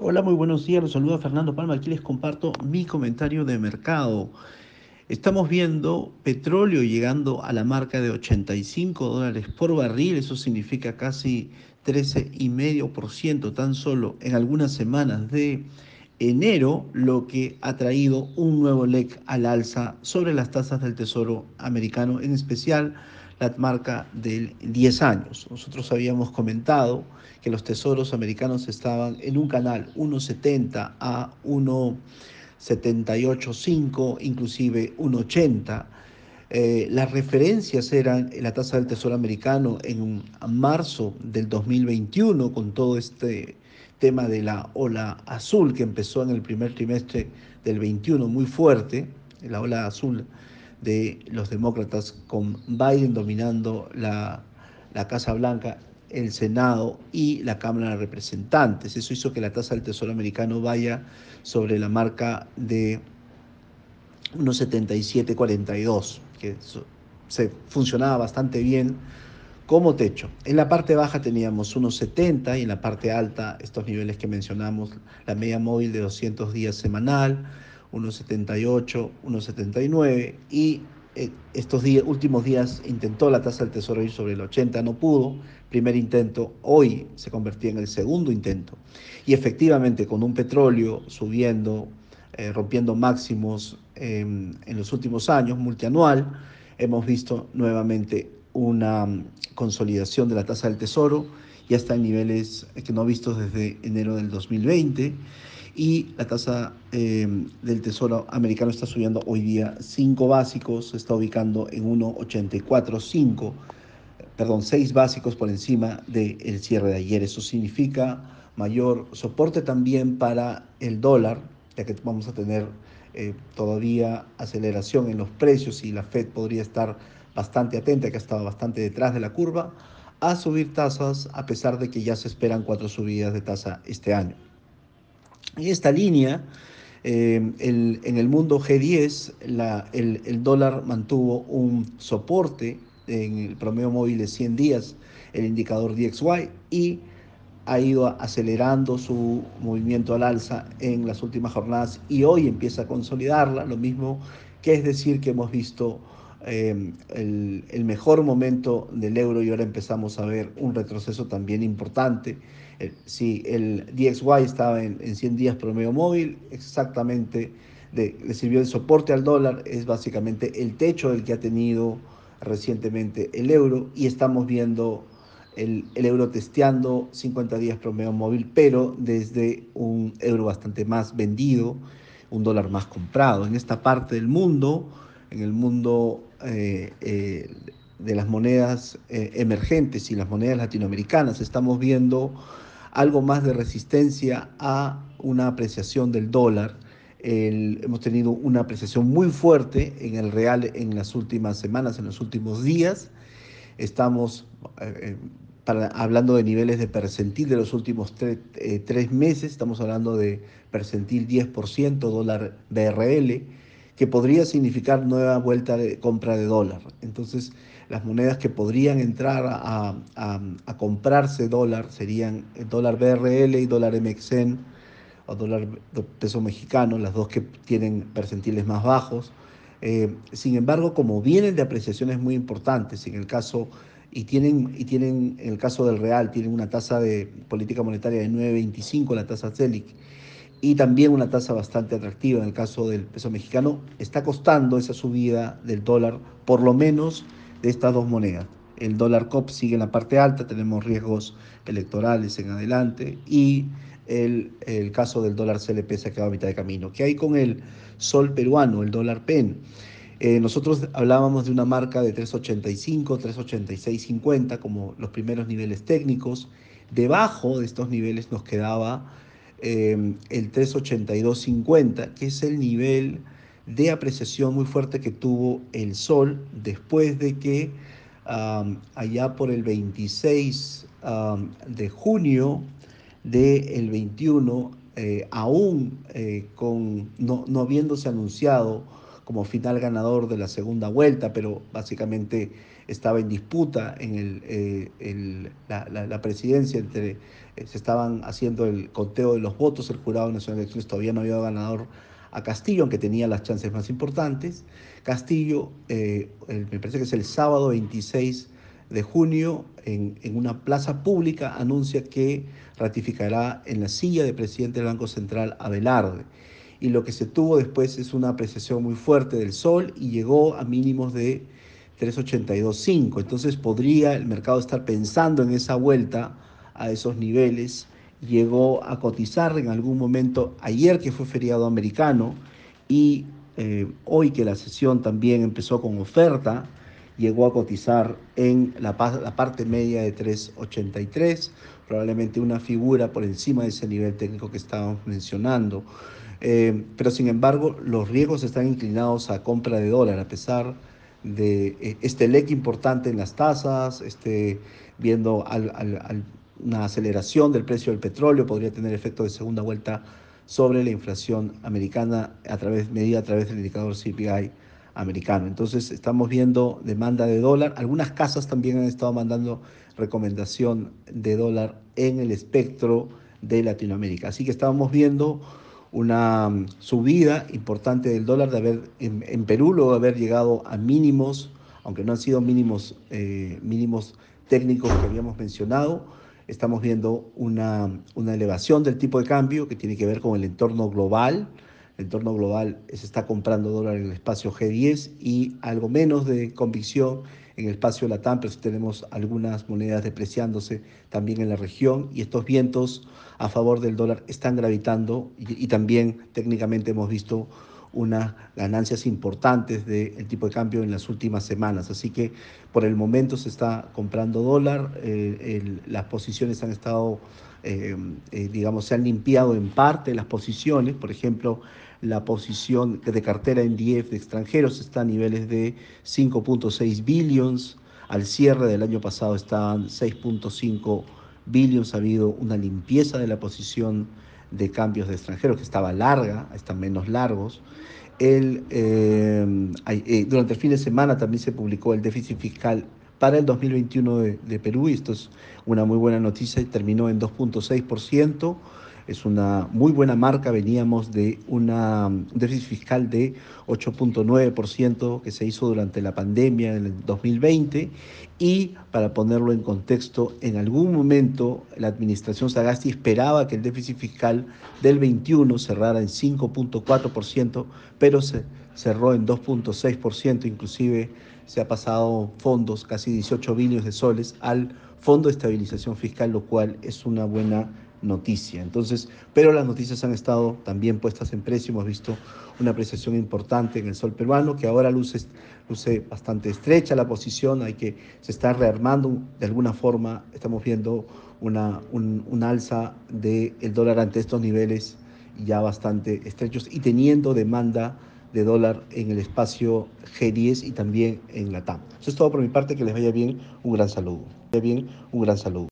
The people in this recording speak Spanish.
Hola, muy buenos días. Los saluda Fernando Palma. Aquí les comparto mi comentario de mercado. Estamos viendo petróleo llegando a la marca de 85 dólares por barril. Eso significa casi 13,5% tan solo en algunas semanas de enero, lo que ha traído un nuevo leg al alza sobre las tasas del Tesoro americano, en especial la marca del 10 años. Nosotros habíamos comentado que los tesoros americanos estaban en un canal 1,70 a 1,785, inclusive 1,80. Eh, las referencias eran la tasa del tesoro americano en marzo del 2021 con todo este tema de la ola azul que empezó en el primer trimestre del 21 muy fuerte, la ola azul de los demócratas con Biden dominando la, Casa Blanca, el Senado y la Cámara de Representantes. Eso hizo que la tasa del Tesoro americano vaya sobre la marca de unos 77.42, que se funcionaba bastante bien como techo. En la parte baja teníamos unos 70 y en la parte alta estos niveles que mencionamos, la media móvil de 200 días semanal, 1,78, 1,79 y eh, estos días, últimos días intentó la tasa del tesoro ir sobre el 80, no pudo. Primer intento, hoy se convertía en el segundo intento. Y efectivamente, con un petróleo subiendo, eh, rompiendo máximos en los últimos años, multianual, hemos visto nuevamente una mm, consolidación de la tasa del tesoro, ya está en niveles que no ha visto desde enero del 2020 y la tasa em, del Tesoro americano está subiendo hoy día 5 básicos, se está ubicando en 1,845, perdón, 6 básicos por encima del cierre de ayer. Eso significa mayor soporte también para el dólar, ya que vamos a tener eh, todavía aceleración en los precios y la Fed podría estar bastante atenta, que ha estado bastante detrás de la curva, a subir tasas a pesar de que ya se esperan cuatro subidas de tasa este año. En esta línea, eh, en el mundo G10, el, dólar mantuvo un soporte en el promedio móvil de 100 días, el indicador DXY, y ha ido acelerando su movimiento al alza en las últimas jornadas y hoy empieza a consolidarla, lo mismo que es decir que hemos visto eh, el, el, mejor momento del euro y ahora empezamos a ver un retroceso también importante si el DXY estaba en, 100 días promedio móvil, exactamente le sirvió de soporte al dólar, es básicamente el techo del que ha tenido recientemente el euro y estamos viendo el, el, euro testeando 50 días promedio móvil, pero desde un euro bastante más vendido, un dólar más comprado. En esta parte del mundo, en el mundo eh, eh, de las monedas eh, emergentes y las monedas latinoamericanas, estamos viendo algo más de resistencia a una apreciación del dólar. hemos tenido una apreciación muy fuerte en el real en las últimas semanas, en los últimos días. Estamos hablando de niveles de percentil de los últimos tres meses, estamos hablando de percentil 10%, dólar BRL, que podría significar nueva vuelta de compra de dólar. Entonces, las monedas que podrían entrar a, comprarse dólar serían el dólar BRL y dólar MXN o dólar peso mexicano, las dos que tienen percentiles más bajos. Eh, sin embargo, como vienen de apreciaciones muy importantes, en el caso y tienen, y tienen en el caso del real, tienen una tasa de política monetaria de 9.25, la tasa CELIC, y también una tasa bastante atractiva en el caso del peso mexicano, está costando esa subida del dólar por lo menos de estas dos monedas. El dólar COP sigue en la parte alta, tenemos riesgos electorales en adelante y el, caso del dólar CLP se ha quedado a mitad de camino. ¿Qué hay con el sol peruano, el dólar PEN? Eh, nosotros hablábamos de una marca de 385, 386.50 como los primeros niveles técnicos. Debajo de estos niveles nos quedaba eh, el 382.50, que es el nivel de apreciación muy fuerte que tuvo el sol después de que allá por el 26 de junio del 21, eh, aún eh, con, no, no habiéndose anunciado como final ganador de la segunda vuelta, pero básicamente estaba en disputa en el, eh, la, presidencia, entre, eh, se estaban haciendo el conteo de los votos, el Jurado Nacional de Elecciones todavía no había ganador a Castillo, aunque tenía las chances más importantes. Castillo, eh, me parece que es el sábado 26 de junio, en, en, una plaza pública, anuncia que ratificará en la silla de presidente del Banco Central a Velarde. Y lo que se tuvo después es una apreciación muy fuerte del sol y llegó a mínimos de 382.5. Entonces podría el mercado estar pensando en esa vuelta a esos niveles. Llegó a cotizar en algún momento ayer que fue feriado americano y eh, hoy que la sesión también empezó con oferta, llegó a cotizar en la, la parte media de 383, probablemente una figura por encima de ese nivel técnico que estábamos mencionando. Eh, pero sin embargo, los riesgos están inclinados a compra de dólar, a pesar de eh, este leque importante en las tasas, este, viendo una aceleración del precio del petróleo, podría tener efecto de segunda vuelta sobre la inflación americana a través, medida a través del indicador CPI americano. Entonces estamos viendo demanda de dólar. Algunas casas también han estado mandando recomendación de dólar en el espectro de Latinoamérica. Así que estamos viendo una mm, subida importante del dólar de haber en, Perú luego de haber llegado a mínimos, aunque no han sido mínimos, eh, mínimos técnicos que habíamos mencionado. Estamos viendo una, una elevación del tipo de cambio que tiene que ver con el entorno global. El entorno global se está comprando dólar en el espacio G10 y algo menos de convicción en el espacio Latam, pero tenemos algunas monedas depreciándose también en la región y estos vientos a favor del dólar están gravitando y, también técnicamente hemos visto unas ganancias importantes del tipo de cambio en las últimas semanas. Así que por el momento se está comprando dólar, eh, las posiciones han estado, eh, eh, digamos, se han limpiado en parte las posiciones, por ejemplo, la posición de cartera en DF de extranjeros está a niveles de 5.6 billions. Al cierre del año pasado estaban 6.5 billions. Ha habido una limpieza de la posición de cambios de extranjeros que estaba larga, están menos largos. El, eh, eh, durante el fin de semana también se publicó el déficit fiscal para el 2021 de, de Perú y esto es una muy buena noticia y terminó en 2.6% es una muy buena marca. Veníamos de un déficit fiscal de 8.9% que se hizo durante la pandemia en el 2020 y para ponerlo en contexto, en algún momento la administración Sagasti esperaba que el déficit fiscal del 21 cerrara en 5.4%, pero se cerró en 2.6%, inclusive se ha pasado fondos, casi 18 billones de soles, al Fondo de Estabilización Fiscal, lo cual es una buena noticia. Entonces, pero las noticias han estado también puestas en precio. Hemos visto una apreciación importante en el sol peruano, que ahora luce, luce bastante estrecha la posición, hay que, se está rearmando de alguna forma, estamos viendo una, un, alza del el dólar ante estos niveles ya bastante estrechos y teniendo demanda de dólar en el espacio G10 y también en la TAM. Eso es todo por mi parte, que les vaya bien, un gran saludo. Bien, un gran saludo.